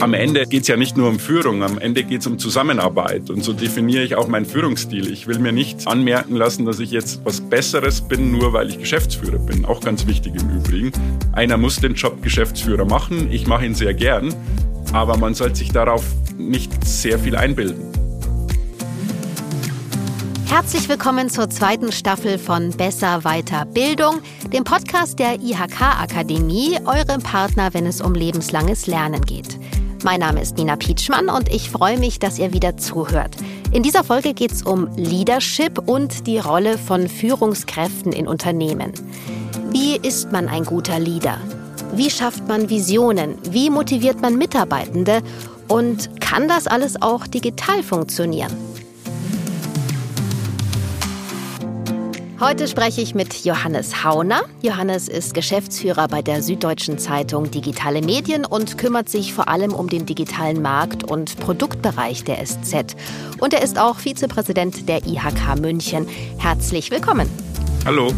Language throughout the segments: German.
am Ende geht es ja nicht nur um Führung, am Ende geht es um Zusammenarbeit. Und so definiere ich auch meinen Führungsstil. Ich will mir nicht anmerken lassen, dass ich jetzt was Besseres bin, nur weil ich Geschäftsführer bin. Auch ganz wichtig im Übrigen. Einer muss den Job Geschäftsführer machen. Ich mache ihn sehr gern. Aber man sollte sich darauf nicht sehr viel einbilden. Herzlich willkommen zur zweiten Staffel von Besser Weiter Bildung, dem Podcast der IHK Akademie, eurem Partner, wenn es um lebenslanges Lernen geht. Mein Name ist Nina Pietschmann und ich freue mich, dass ihr wieder zuhört. In dieser Folge geht es um Leadership und die Rolle von Führungskräften in Unternehmen. Wie ist man ein guter Leader? Wie schafft man Visionen? Wie motiviert man Mitarbeitende? Und kann das alles auch digital funktionieren? Heute spreche ich mit Johannes Hauner. Johannes ist Geschäftsführer bei der Süddeutschen Zeitung Digitale Medien und kümmert sich vor allem um den digitalen Markt und Produktbereich der SZ. Und er ist auch Vizepräsident der IHK München. Herzlich willkommen. Hallo.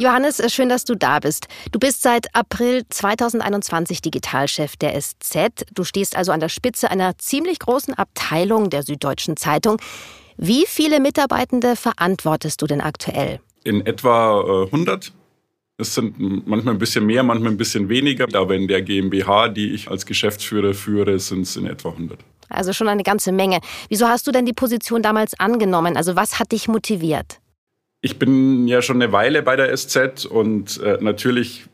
Johannes, schön, dass du da bist. Du bist seit April 2021 Digitalchef der SZ. Du stehst also an der Spitze einer ziemlich großen Abteilung der Süddeutschen Zeitung. Wie viele Mitarbeitende verantwortest du denn aktuell? In etwa 100. Äh, es sind manchmal ein bisschen mehr, manchmal ein bisschen weniger. Aber in der GmbH, die ich als Geschäftsführer führe, sind es in etwa 100. Also schon eine ganze Menge. Wieso hast du denn die Position damals angenommen? Also was hat dich motiviert? Ich bin ja schon eine Weile bei der SZ und äh, natürlich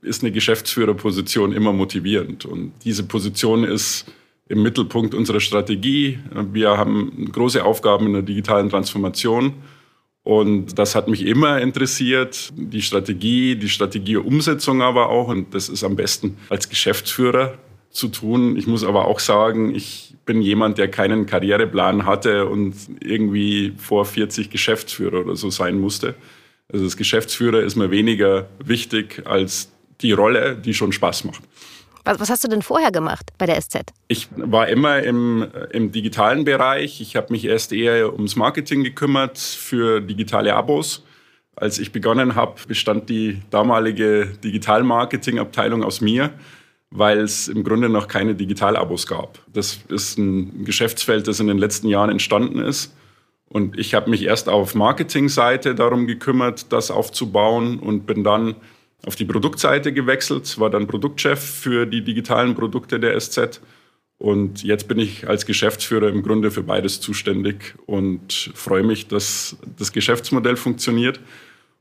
ist eine Geschäftsführerposition immer motivierend. Und diese Position ist im Mittelpunkt unserer Strategie. Wir haben große Aufgaben in der digitalen Transformation. Und das hat mich immer interessiert, die Strategie, die Strategieumsetzung aber auch. Und das ist am besten als Geschäftsführer zu tun. Ich muss aber auch sagen, ich bin jemand, der keinen Karriereplan hatte und irgendwie vor 40 Geschäftsführer oder so sein musste. Also das Geschäftsführer ist mir weniger wichtig als die Rolle, die schon Spaß macht. Was, was hast du denn vorher gemacht bei der SZ? Ich war immer im, im digitalen Bereich. Ich habe mich erst eher ums Marketing gekümmert für digitale Abos. Als ich begonnen habe, bestand die damalige Digital-Marketing-Abteilung aus mir weil es im Grunde noch keine Digitalabos gab. Das ist ein Geschäftsfeld, das in den letzten Jahren entstanden ist. Und ich habe mich erst auf Marketingseite darum gekümmert, das aufzubauen und bin dann auf die Produktseite gewechselt, war dann Produktchef für die digitalen Produkte der SZ. Und jetzt bin ich als Geschäftsführer im Grunde für beides zuständig und freue mich, dass das Geschäftsmodell funktioniert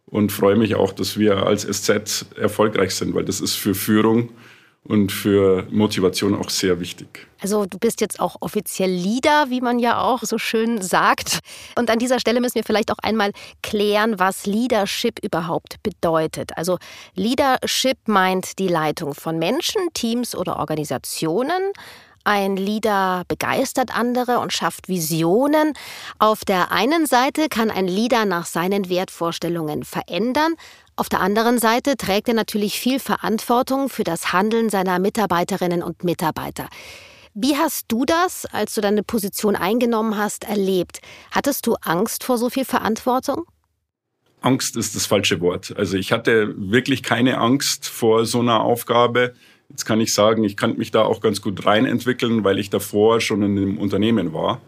und freue mich auch, dass wir als SZ erfolgreich sind, weil das ist für Führung und für Motivation auch sehr wichtig. Also du bist jetzt auch offiziell Leader, wie man ja auch so schön sagt. Und an dieser Stelle müssen wir vielleicht auch einmal klären, was Leadership überhaupt bedeutet. Also Leadership meint die Leitung von Menschen, Teams oder Organisationen. Ein Leader begeistert andere und schafft Visionen. Auf der einen Seite kann ein Leader nach seinen Wertvorstellungen verändern, auf der anderen Seite trägt er natürlich viel Verantwortung für das Handeln seiner Mitarbeiterinnen und Mitarbeiter. Wie hast du das, als du deine Position eingenommen hast, erlebt? Hattest du Angst vor so viel Verantwortung? Angst ist das falsche Wort. Also ich hatte wirklich keine Angst vor so einer Aufgabe. Jetzt kann ich sagen, ich kann mich da auch ganz gut reinentwickeln, weil ich davor schon in einem Unternehmen war.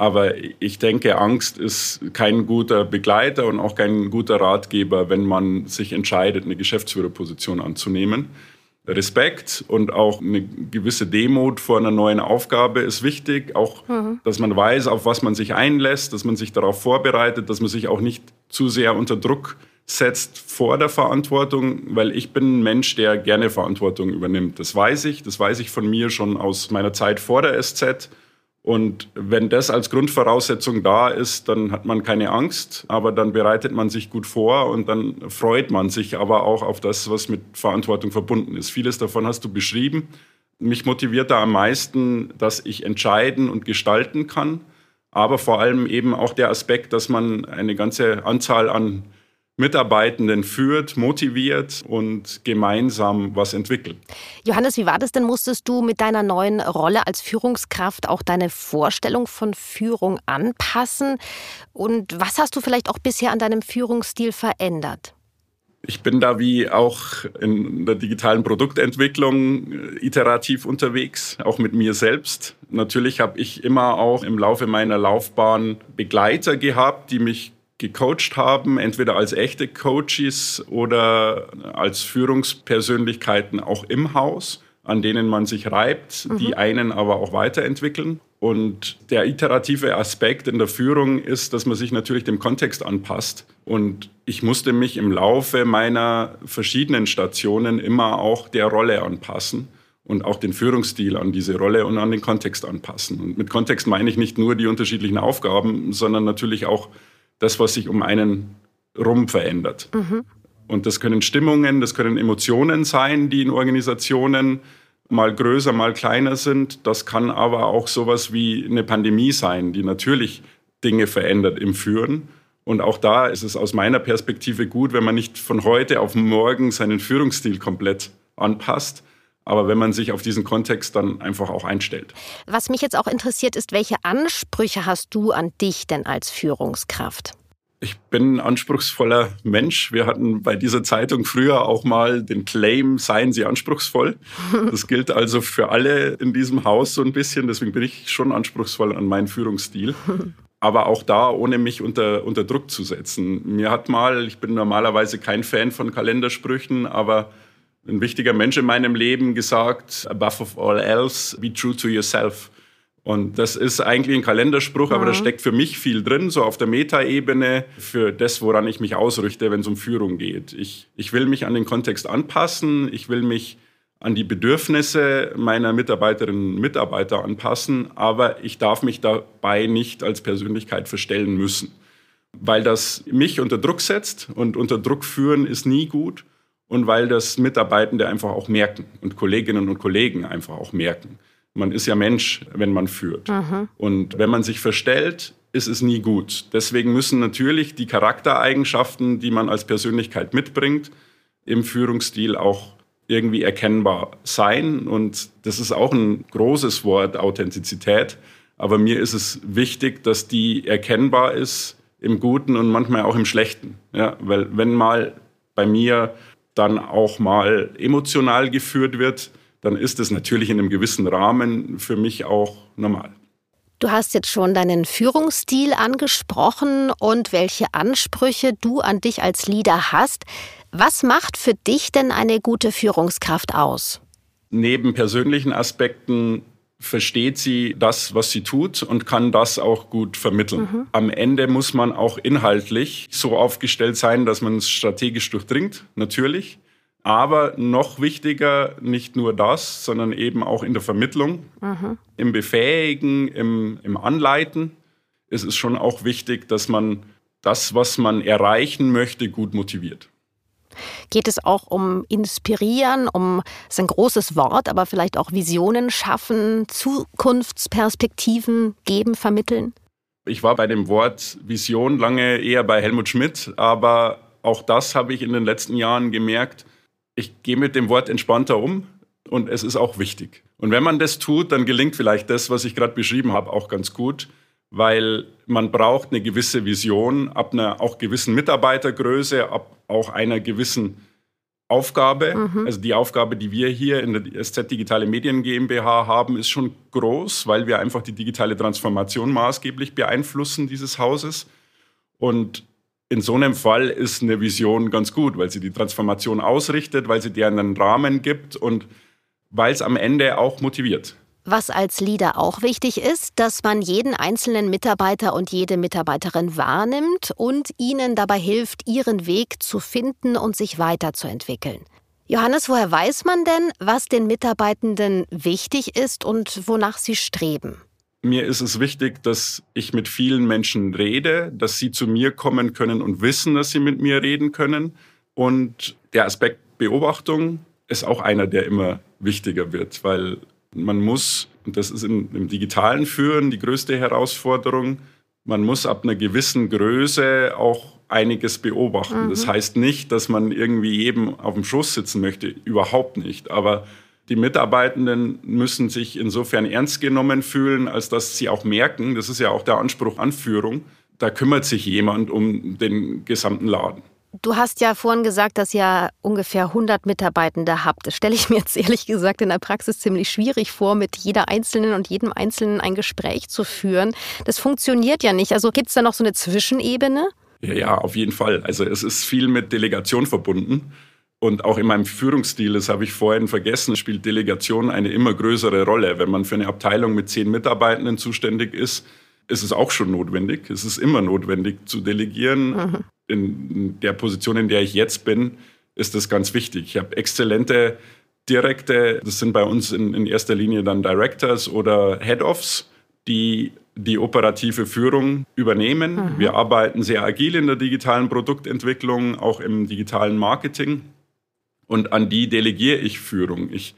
Aber ich denke, Angst ist kein guter Begleiter und auch kein guter Ratgeber, wenn man sich entscheidet, eine Geschäftsführerposition anzunehmen. Respekt und auch eine gewisse Demut vor einer neuen Aufgabe ist wichtig. Auch, mhm. dass man weiß, auf was man sich einlässt, dass man sich darauf vorbereitet, dass man sich auch nicht zu sehr unter Druck setzt vor der Verantwortung, weil ich bin ein Mensch, der gerne Verantwortung übernimmt. Das weiß ich, das weiß ich von mir schon aus meiner Zeit vor der SZ und wenn das als Grundvoraussetzung da ist, dann hat man keine Angst, aber dann bereitet man sich gut vor und dann freut man sich aber auch auf das, was mit Verantwortung verbunden ist. Vieles davon hast du beschrieben. Mich motiviert da am meisten, dass ich entscheiden und gestalten kann, aber vor allem eben auch der Aspekt, dass man eine ganze Anzahl an Mitarbeitenden führt, motiviert und gemeinsam was entwickelt. Johannes, wie war das denn? Musstest du mit deiner neuen Rolle als Führungskraft auch deine Vorstellung von Führung anpassen? Und was hast du vielleicht auch bisher an deinem Führungsstil verändert? Ich bin da wie auch in der digitalen Produktentwicklung äh, iterativ unterwegs, auch mit mir selbst. Natürlich habe ich immer auch im Laufe meiner Laufbahn Begleiter gehabt, die mich gecoacht haben, entweder als echte Coaches oder als Führungspersönlichkeiten auch im Haus, an denen man sich reibt, mhm. die einen aber auch weiterentwickeln. Und der iterative Aspekt in der Führung ist, dass man sich natürlich dem Kontext anpasst. Und ich musste mich im Laufe meiner verschiedenen Stationen immer auch der Rolle anpassen und auch den Führungsstil an diese Rolle und an den Kontext anpassen. Und mit Kontext meine ich nicht nur die unterschiedlichen Aufgaben, sondern natürlich auch das, was sich um einen rum verändert. Mhm. Und das können Stimmungen, das können Emotionen sein, die in Organisationen mal größer, mal kleiner sind. Das kann aber auch sowas wie eine Pandemie sein, die natürlich Dinge verändert im Führen. Und auch da ist es aus meiner Perspektive gut, wenn man nicht von heute auf morgen seinen Führungsstil komplett anpasst, aber wenn man sich auf diesen Kontext dann einfach auch einstellt. Was mich jetzt auch interessiert ist, welche Ansprüche hast du an dich denn als Führungskraft? Ich bin ein anspruchsvoller Mensch. Wir hatten bei dieser Zeitung früher auch mal den Claim, seien Sie anspruchsvoll. Das gilt also für alle in diesem Haus so ein bisschen. Deswegen bin ich schon anspruchsvoll an meinen Führungsstil. Aber auch da, ohne mich unter, unter Druck zu setzen. Mir hat mal, ich bin normalerweise kein Fan von Kalendersprüchen, aber ein wichtiger Mensch in meinem Leben gesagt, above of all else, be true to yourself. Und das ist eigentlich ein Kalenderspruch, mhm. aber da steckt für mich viel drin, so auf der Metaebene, für das, woran ich mich ausrichte, wenn es um Führung geht. Ich, ich will mich an den Kontext anpassen, ich will mich an die Bedürfnisse meiner Mitarbeiterinnen und Mitarbeiter anpassen, aber ich darf mich dabei nicht als Persönlichkeit verstellen müssen, weil das mich unter Druck setzt und unter Druck führen ist nie gut und weil das Mitarbeitende einfach auch merken und Kolleginnen und Kollegen einfach auch merken. Man ist ja Mensch, wenn man führt. Mhm. Und wenn man sich verstellt, ist es nie gut. Deswegen müssen natürlich die Charaktereigenschaften, die man als Persönlichkeit mitbringt, im Führungsstil auch irgendwie erkennbar sein. Und das ist auch ein großes Wort, Authentizität. Aber mir ist es wichtig, dass die erkennbar ist im Guten und manchmal auch im Schlechten. Ja, weil wenn mal bei mir dann auch mal emotional geführt wird, dann ist es natürlich in einem gewissen Rahmen für mich auch normal. Du hast jetzt schon deinen Führungsstil angesprochen und welche Ansprüche du an dich als Leader hast. Was macht für dich denn eine gute Führungskraft aus? Neben persönlichen Aspekten versteht sie das, was sie tut und kann das auch gut vermitteln. Mhm. Am Ende muss man auch inhaltlich so aufgestellt sein, dass man es strategisch durchdringt, natürlich. Aber noch wichtiger, nicht nur das, sondern eben auch in der Vermittlung, mhm. im Befähigen, im, im Anleiten. Es ist schon auch wichtig, dass man das, was man erreichen möchte, gut motiviert. Geht es auch um Inspirieren, um, ist ein großes Wort, aber vielleicht auch Visionen schaffen, Zukunftsperspektiven geben, vermitteln? Ich war bei dem Wort Vision lange eher bei Helmut Schmidt, aber auch das habe ich in den letzten Jahren gemerkt. Ich gehe mit dem Wort entspannter um und es ist auch wichtig. Und wenn man das tut, dann gelingt vielleicht das, was ich gerade beschrieben habe, auch ganz gut weil man braucht eine gewisse Vision ab einer auch gewissen Mitarbeitergröße, ab auch einer gewissen Aufgabe. Mhm. Also die Aufgabe, die wir hier in der SZ Digitale Medien GmbH haben, ist schon groß, weil wir einfach die digitale Transformation maßgeblich beeinflussen dieses Hauses. Und in so einem Fall ist eine Vision ganz gut, weil sie die Transformation ausrichtet, weil sie dir einen Rahmen gibt und weil es am Ende auch motiviert. Was als Leader auch wichtig ist, dass man jeden einzelnen Mitarbeiter und jede Mitarbeiterin wahrnimmt und ihnen dabei hilft, ihren Weg zu finden und sich weiterzuentwickeln. Johannes, woher weiß man denn, was den Mitarbeitenden wichtig ist und wonach sie streben? Mir ist es wichtig, dass ich mit vielen Menschen rede, dass sie zu mir kommen können und wissen, dass sie mit mir reden können. Und der Aspekt Beobachtung ist auch einer, der immer wichtiger wird, weil man muss, und das ist im, im digitalen Führen die größte Herausforderung, man muss ab einer gewissen Größe auch einiges beobachten. Mhm. Das heißt nicht, dass man irgendwie jedem auf dem Schoß sitzen möchte, überhaupt nicht. Aber die Mitarbeitenden müssen sich insofern ernst genommen fühlen, als dass sie auch merken, das ist ja auch der Anspruch an Führung, da kümmert sich jemand um den gesamten Laden. Du hast ja vorhin gesagt, dass ihr ungefähr 100 Mitarbeitende habt. Das stelle ich mir jetzt ehrlich gesagt in der Praxis ziemlich schwierig vor, mit jeder Einzelnen und jedem Einzelnen ein Gespräch zu führen. Das funktioniert ja nicht. Also gibt es da noch so eine Zwischenebene? Ja, ja, auf jeden Fall. Also es ist viel mit Delegation verbunden. Und auch in meinem Führungsstil, das habe ich vorhin vergessen, spielt Delegation eine immer größere Rolle. Wenn man für eine Abteilung mit zehn Mitarbeitenden zuständig ist, ist es auch schon notwendig. Es ist immer notwendig zu delegieren. Mhm. In der Position, in der ich jetzt bin, ist das ganz wichtig. Ich habe exzellente direkte, das sind bei uns in, in erster Linie dann Directors oder Head-Offs, die die operative Führung übernehmen. Mhm. Wir arbeiten sehr agil in der digitalen Produktentwicklung, auch im digitalen Marketing. Und an die delegiere ich Führung. Ich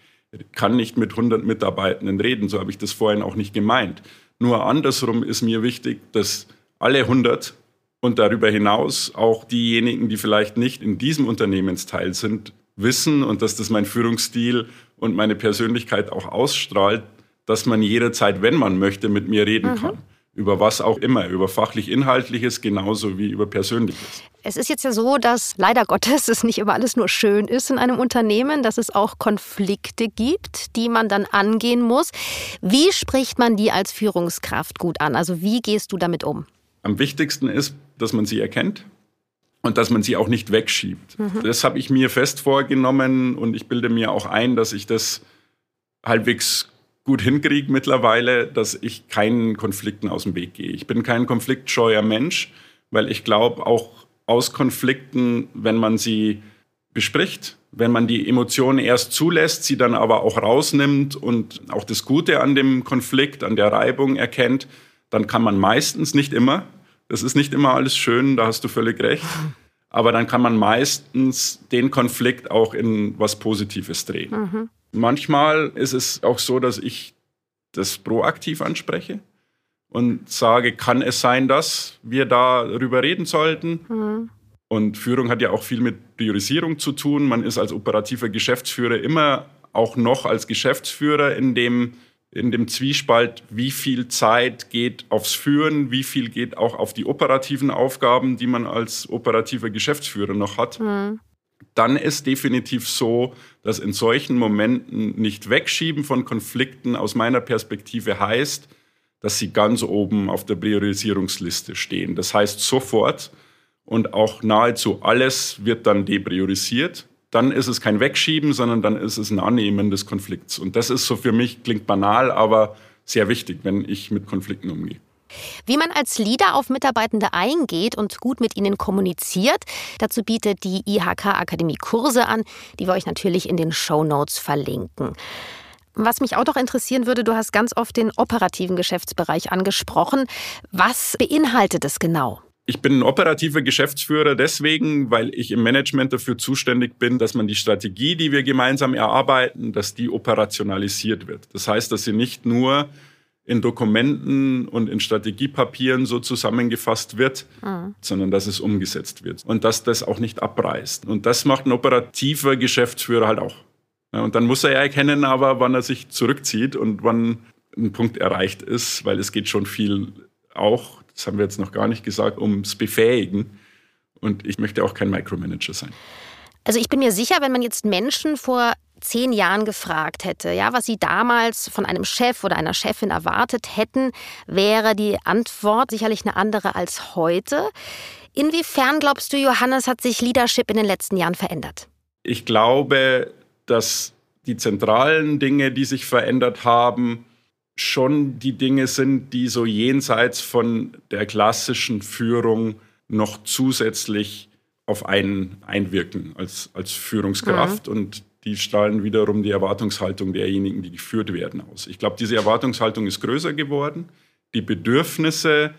kann nicht mit 100 Mitarbeitenden reden, so habe ich das vorhin auch nicht gemeint. Nur andersrum ist mir wichtig, dass alle 100 und darüber hinaus auch diejenigen, die vielleicht nicht in diesem Unternehmensteil sind, wissen und dass das mein Führungsstil und meine Persönlichkeit auch ausstrahlt, dass man jederzeit, wenn man möchte, mit mir reden mhm. kann. Über was auch immer, über fachlich-inhaltliches genauso wie über Persönliches. Es ist jetzt ja so, dass leider Gottes es nicht immer alles nur schön ist in einem Unternehmen, dass es auch Konflikte gibt, die man dann angehen muss. Wie spricht man die als Führungskraft gut an? Also wie gehst du damit um? Am wichtigsten ist, dass man sie erkennt und dass man sie auch nicht wegschiebt. Mhm. Das habe ich mir fest vorgenommen und ich bilde mir auch ein, dass ich das halbwegs gut hinkriege mittlerweile, dass ich keinen Konflikten aus dem Weg gehe. Ich bin kein konfliktscheuer Mensch, weil ich glaube, auch aus Konflikten, wenn man sie bespricht, wenn man die Emotionen erst zulässt, sie dann aber auch rausnimmt und auch das Gute an dem Konflikt, an der Reibung erkennt, dann kann man meistens, nicht immer, das ist nicht immer alles schön, da hast du völlig recht, aber dann kann man meistens den Konflikt auch in was Positives drehen. Mhm. Manchmal ist es auch so, dass ich das proaktiv anspreche und sage, kann es sein, dass wir darüber reden sollten? Mhm. Und Führung hat ja auch viel mit Priorisierung zu tun. Man ist als operativer Geschäftsführer immer auch noch als Geschäftsführer in dem, in dem Zwiespalt, wie viel Zeit geht aufs Führen, wie viel geht auch auf die operativen Aufgaben, die man als operativer Geschäftsführer noch hat. Mhm dann ist definitiv so, dass in solchen Momenten nicht wegschieben von Konflikten aus meiner Perspektive heißt, dass sie ganz oben auf der Priorisierungsliste stehen. Das heißt sofort und auch nahezu alles wird dann depriorisiert. Dann ist es kein Wegschieben, sondern dann ist es ein Annehmen des Konflikts. Und das ist so für mich, klingt banal, aber sehr wichtig, wenn ich mit Konflikten umgehe. Wie man als Leader auf Mitarbeitende eingeht und gut mit ihnen kommuniziert, dazu bietet die IHK Akademie Kurse an, die wir euch natürlich in den Show Notes verlinken. Was mich auch noch interessieren würde, du hast ganz oft den operativen Geschäftsbereich angesprochen. Was beinhaltet es genau? Ich bin ein operativer Geschäftsführer deswegen, weil ich im Management dafür zuständig bin, dass man die Strategie, die wir gemeinsam erarbeiten, dass die operationalisiert wird. Das heißt, dass sie nicht nur in Dokumenten und in Strategiepapieren so zusammengefasst wird, mhm. sondern dass es umgesetzt wird und dass das auch nicht abreißt. Und das macht ein operativer Geschäftsführer halt auch. Und dann muss er ja erkennen, aber wann er sich zurückzieht und wann ein Punkt erreicht ist, weil es geht schon viel auch, das haben wir jetzt noch gar nicht gesagt, ums Befähigen. Und ich möchte auch kein Micromanager sein. Also ich bin mir sicher, wenn man jetzt Menschen vor zehn Jahren gefragt hätte, ja, was sie damals von einem Chef oder einer Chefin erwartet hätten, wäre die Antwort sicherlich eine andere als heute. Inwiefern glaubst du, Johannes, hat sich Leadership in den letzten Jahren verändert? Ich glaube, dass die zentralen Dinge, die sich verändert haben, schon die Dinge sind, die so jenseits von der klassischen Führung noch zusätzlich auf einen einwirken als, als Führungskraft. Mhm. Und die strahlen wiederum die Erwartungshaltung derjenigen, die geführt werden, aus. Ich glaube, diese Erwartungshaltung ist größer geworden. Die Bedürfnisse,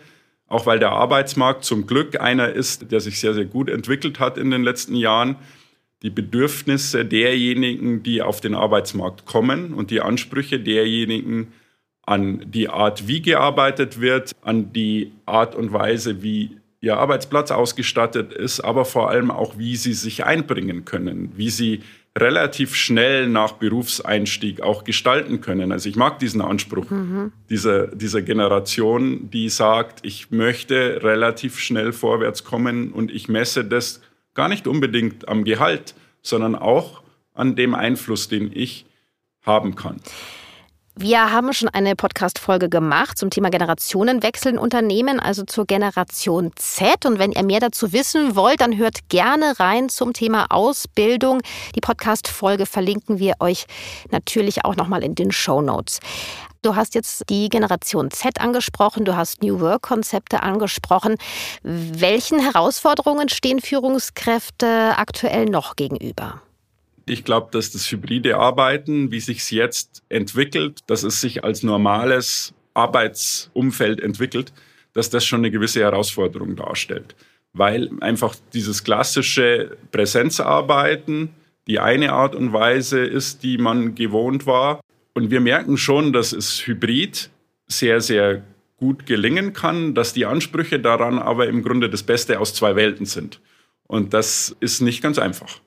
auch weil der Arbeitsmarkt zum Glück einer ist, der sich sehr, sehr gut entwickelt hat in den letzten Jahren, die Bedürfnisse derjenigen, die auf den Arbeitsmarkt kommen und die Ansprüche derjenigen an die Art, wie gearbeitet wird, an die Art und Weise, wie ihr Arbeitsplatz ausgestattet ist, aber vor allem auch, wie sie sich einbringen können, wie sie relativ schnell nach Berufseinstieg auch gestalten können. Also ich mag diesen Anspruch mhm. dieser, dieser Generation, die sagt, ich möchte relativ schnell vorwärts kommen und ich messe das gar nicht unbedingt am Gehalt, sondern auch an dem Einfluss, den ich haben kann. Wir haben schon eine Podcast-Folge gemacht zum Thema Generationenwechsel in Unternehmen, also zur Generation Z. Und wenn ihr mehr dazu wissen wollt, dann hört gerne rein zum Thema Ausbildung. Die Podcast-Folge verlinken wir euch natürlich auch nochmal in den Show Notes. Du hast jetzt die Generation Z angesprochen, du hast New Work-Konzepte angesprochen. Welchen Herausforderungen stehen Führungskräfte aktuell noch gegenüber? Ich glaube, dass das hybride Arbeiten, wie sich es jetzt entwickelt, dass es sich als normales Arbeitsumfeld entwickelt, dass das schon eine gewisse Herausforderung darstellt. Weil einfach dieses klassische Präsenzarbeiten die eine Art und Weise ist, die man gewohnt war. Und wir merken schon, dass es hybrid sehr, sehr gut gelingen kann, dass die Ansprüche daran aber im Grunde das Beste aus zwei Welten sind. Und das ist nicht ganz einfach.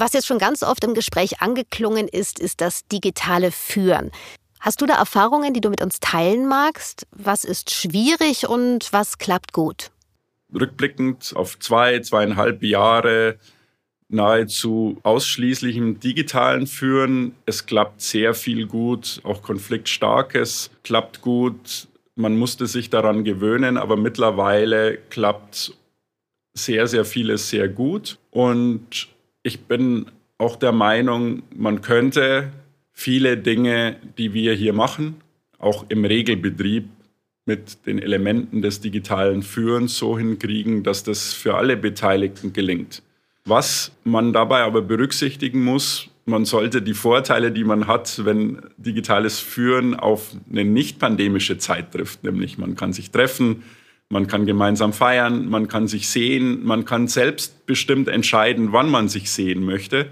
Was jetzt schon ganz oft im Gespräch angeklungen ist, ist das digitale Führen. Hast du da Erfahrungen, die du mit uns teilen magst? Was ist schwierig und was klappt gut? Rückblickend auf zwei, zweieinhalb Jahre nahezu ausschließlich im digitalen Führen. Es klappt sehr viel gut, auch konfliktstarkes klappt gut. Man musste sich daran gewöhnen, aber mittlerweile klappt sehr, sehr vieles sehr gut. Und ich bin auch der Meinung, man könnte viele Dinge, die wir hier machen, auch im Regelbetrieb mit den Elementen des digitalen Führens so hinkriegen, dass das für alle Beteiligten gelingt. Was man dabei aber berücksichtigen muss, man sollte die Vorteile, die man hat, wenn digitales Führen auf eine nicht pandemische Zeit trifft, nämlich man kann sich treffen, man kann gemeinsam feiern, man kann sich sehen, man kann selbstbestimmt entscheiden, wann man sich sehen möchte.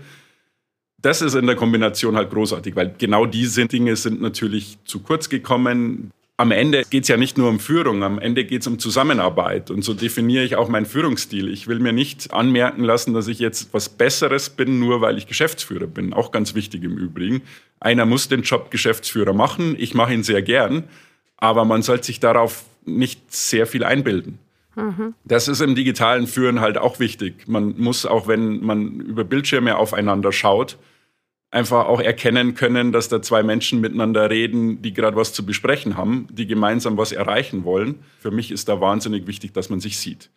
Das ist in der Kombination halt großartig, weil genau diese Dinge sind natürlich zu kurz gekommen. Am Ende geht es ja nicht nur um Führung, am Ende geht es um Zusammenarbeit. Und so definiere ich auch meinen Führungsstil. Ich will mir nicht anmerken lassen, dass ich jetzt was Besseres bin, nur weil ich Geschäftsführer bin. Auch ganz wichtig im Übrigen. Einer muss den Job Geschäftsführer machen. Ich mache ihn sehr gern. Aber man sollte sich darauf nicht sehr viel einbilden. Das ist im digitalen Führen halt auch wichtig. Man muss auch, wenn man über Bildschirme aufeinander schaut, einfach auch erkennen können, dass da zwei Menschen miteinander reden, die gerade was zu besprechen haben, die gemeinsam was erreichen wollen. Für mich ist da wahnsinnig wichtig, dass man sich sieht.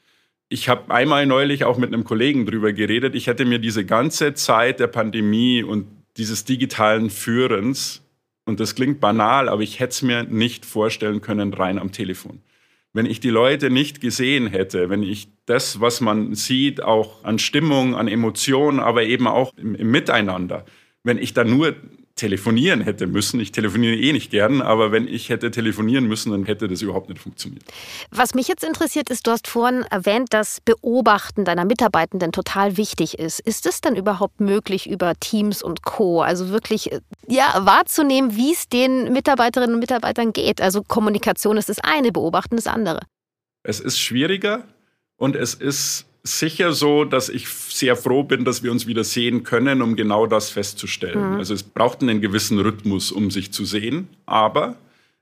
Ich habe einmal neulich auch mit einem Kollegen drüber geredet. Ich hätte mir diese ganze Zeit der Pandemie und dieses digitalen Führens und das klingt banal, aber ich hätte es mir nicht vorstellen können rein am Telefon. Wenn ich die Leute nicht gesehen hätte, wenn ich das, was man sieht, auch an Stimmung, an Emotionen, aber eben auch im, im Miteinander, wenn ich da nur telefonieren hätte müssen. Ich telefoniere eh nicht gern, aber wenn ich hätte telefonieren müssen, dann hätte das überhaupt nicht funktioniert. Was mich jetzt interessiert ist, du hast vorhin erwähnt, dass Beobachten deiner Mitarbeitenden total wichtig ist. Ist es dann überhaupt möglich über Teams und Co. Also wirklich äh, ja, wahrzunehmen, wie es den Mitarbeiterinnen und Mitarbeitern geht? Also Kommunikation ist das eine, Beobachten das andere. Es ist schwieriger und es ist sicher so, dass ich sehr froh bin, dass wir uns wieder sehen können, um genau das festzustellen. Mhm. Also es braucht einen gewissen Rhythmus, um sich zu sehen. Aber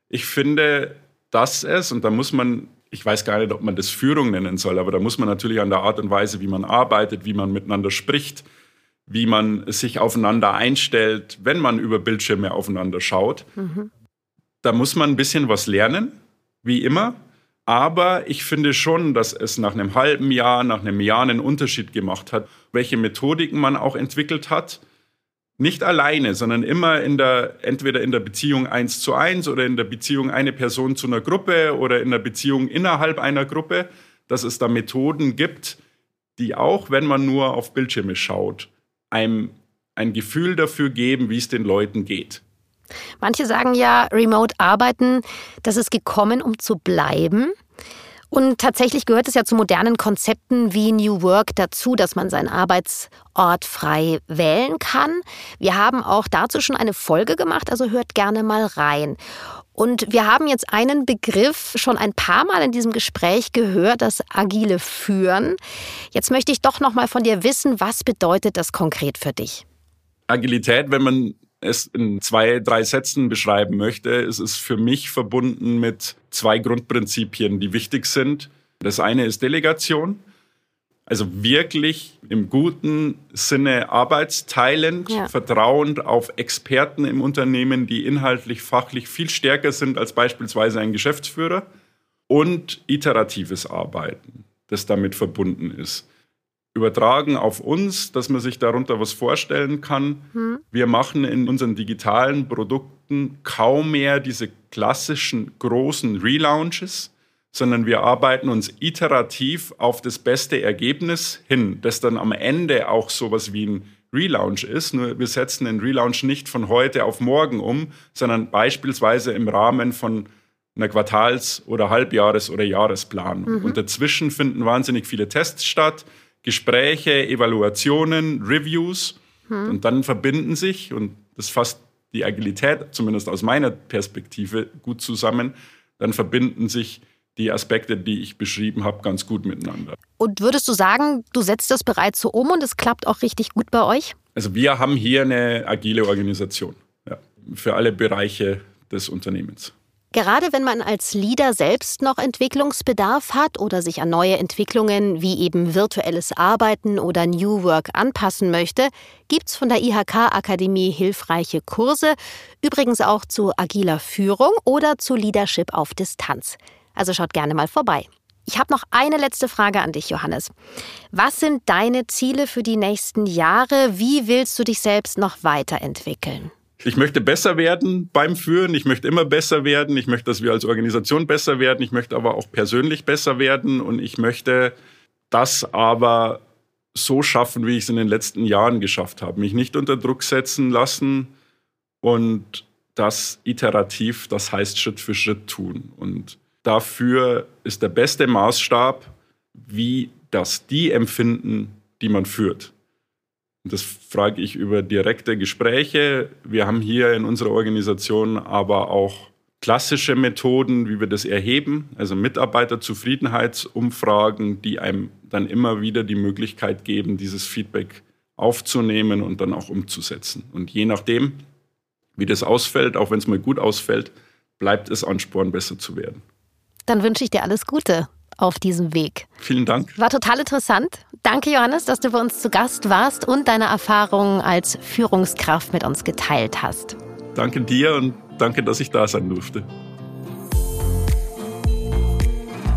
ich finde, dass es, und da muss man, ich weiß gar nicht, ob man das Führung nennen soll, aber da muss man natürlich an der Art und Weise, wie man arbeitet, wie man miteinander spricht, wie man sich aufeinander einstellt, wenn man über Bildschirme aufeinander schaut. Mhm. Da muss man ein bisschen was lernen, wie immer. Aber ich finde schon, dass es nach einem halben Jahr, nach einem Jahr einen Unterschied gemacht hat, welche Methodiken man auch entwickelt hat. Nicht alleine, sondern immer in der, entweder in der Beziehung eins zu eins oder in der Beziehung eine Person zu einer Gruppe oder in der Beziehung innerhalb einer Gruppe, dass es da Methoden gibt, die auch, wenn man nur auf Bildschirme schaut, einem ein Gefühl dafür geben, wie es den Leuten geht. Manche sagen ja, Remote Arbeiten, das ist gekommen, um zu bleiben. Und tatsächlich gehört es ja zu modernen Konzepten wie New Work dazu, dass man seinen Arbeitsort frei wählen kann. Wir haben auch dazu schon eine Folge gemacht, also hört gerne mal rein. Und wir haben jetzt einen Begriff schon ein paar Mal in diesem Gespräch gehört, das agile Führen. Jetzt möchte ich doch noch mal von dir wissen, was bedeutet das konkret für dich? Agilität, wenn man es in zwei, drei Sätzen beschreiben möchte, ist es für mich verbunden mit zwei Grundprinzipien, die wichtig sind. Das eine ist Delegation. Also wirklich im guten Sinne arbeitsteilend, ja. vertrauend auf Experten im Unternehmen, die inhaltlich, fachlich viel stärker sind als beispielsweise ein Geschäftsführer. Und iteratives Arbeiten, das damit verbunden ist. Übertragen auf uns, dass man sich darunter was vorstellen kann. Hm. Wir machen in unseren digitalen Produkten kaum mehr diese klassischen großen Relaunches, sondern wir arbeiten uns iterativ auf das beste Ergebnis hin, das dann am Ende auch sowas wie ein Relaunch ist. Nur wir setzen den Relaunch nicht von heute auf morgen um, sondern beispielsweise im Rahmen von einer Quartals- oder Halbjahres- oder Jahresplanung. Mhm. Und dazwischen finden wahnsinnig viele Tests statt, Gespräche, Evaluationen, Reviews. Mhm. Und dann verbinden sich, und das fasst die Agilität, zumindest aus meiner Perspektive, gut zusammen, dann verbinden sich die Aspekte, die ich beschrieben habe, ganz gut miteinander. Und würdest du sagen, du setzt das bereits so um und es klappt auch richtig gut bei euch? Also wir haben hier eine agile Organisation ja, für alle Bereiche des Unternehmens. Gerade wenn man als Leader selbst noch Entwicklungsbedarf hat oder sich an neue Entwicklungen wie eben virtuelles Arbeiten oder New Work anpassen möchte, gibt es von der IHK Akademie hilfreiche Kurse, übrigens auch zu agiler Führung oder zu Leadership auf Distanz. Also schaut gerne mal vorbei. Ich habe noch eine letzte Frage an dich, Johannes. Was sind deine Ziele für die nächsten Jahre? Wie willst du dich selbst noch weiterentwickeln? Ich möchte besser werden beim Führen. Ich möchte immer besser werden. Ich möchte, dass wir als Organisation besser werden. Ich möchte aber auch persönlich besser werden. Und ich möchte das aber so schaffen, wie ich es in den letzten Jahren geschafft habe. Mich nicht unter Druck setzen lassen und das iterativ, das heißt Schritt für Schritt tun. Und dafür ist der beste Maßstab, wie das die empfinden, die man führt. Das frage ich über direkte Gespräche. Wir haben hier in unserer Organisation aber auch klassische Methoden, wie wir das erheben, also Mitarbeiterzufriedenheitsumfragen, die einem dann immer wieder die Möglichkeit geben, dieses Feedback aufzunehmen und dann auch umzusetzen. Und je nachdem, wie das ausfällt, auch wenn es mal gut ausfällt, bleibt es Ansporn, besser zu werden. Dann wünsche ich dir alles Gute auf diesem Weg. Vielen Dank. War total interessant. Danke, Johannes, dass du bei uns zu Gast warst und deine Erfahrungen als Führungskraft mit uns geteilt hast. Danke dir und danke, dass ich da sein durfte.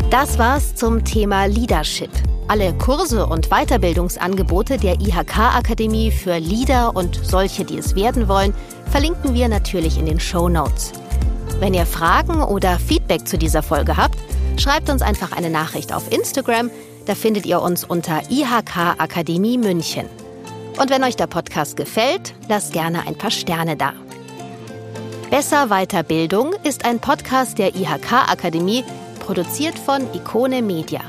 Das war's zum Thema Leadership. Alle Kurse und Weiterbildungsangebote der IHK-Akademie für Leader und solche, die es werden wollen, verlinken wir natürlich in den Show Notes. Wenn ihr Fragen oder Feedback zu dieser Folge habt, schreibt uns einfach eine Nachricht auf Instagram. Da findet ihr uns unter IHK Akademie München. Und wenn euch der Podcast gefällt, lasst gerne ein paar Sterne da. Besser Weiterbildung ist ein Podcast der IHK Akademie, produziert von Ikone Media.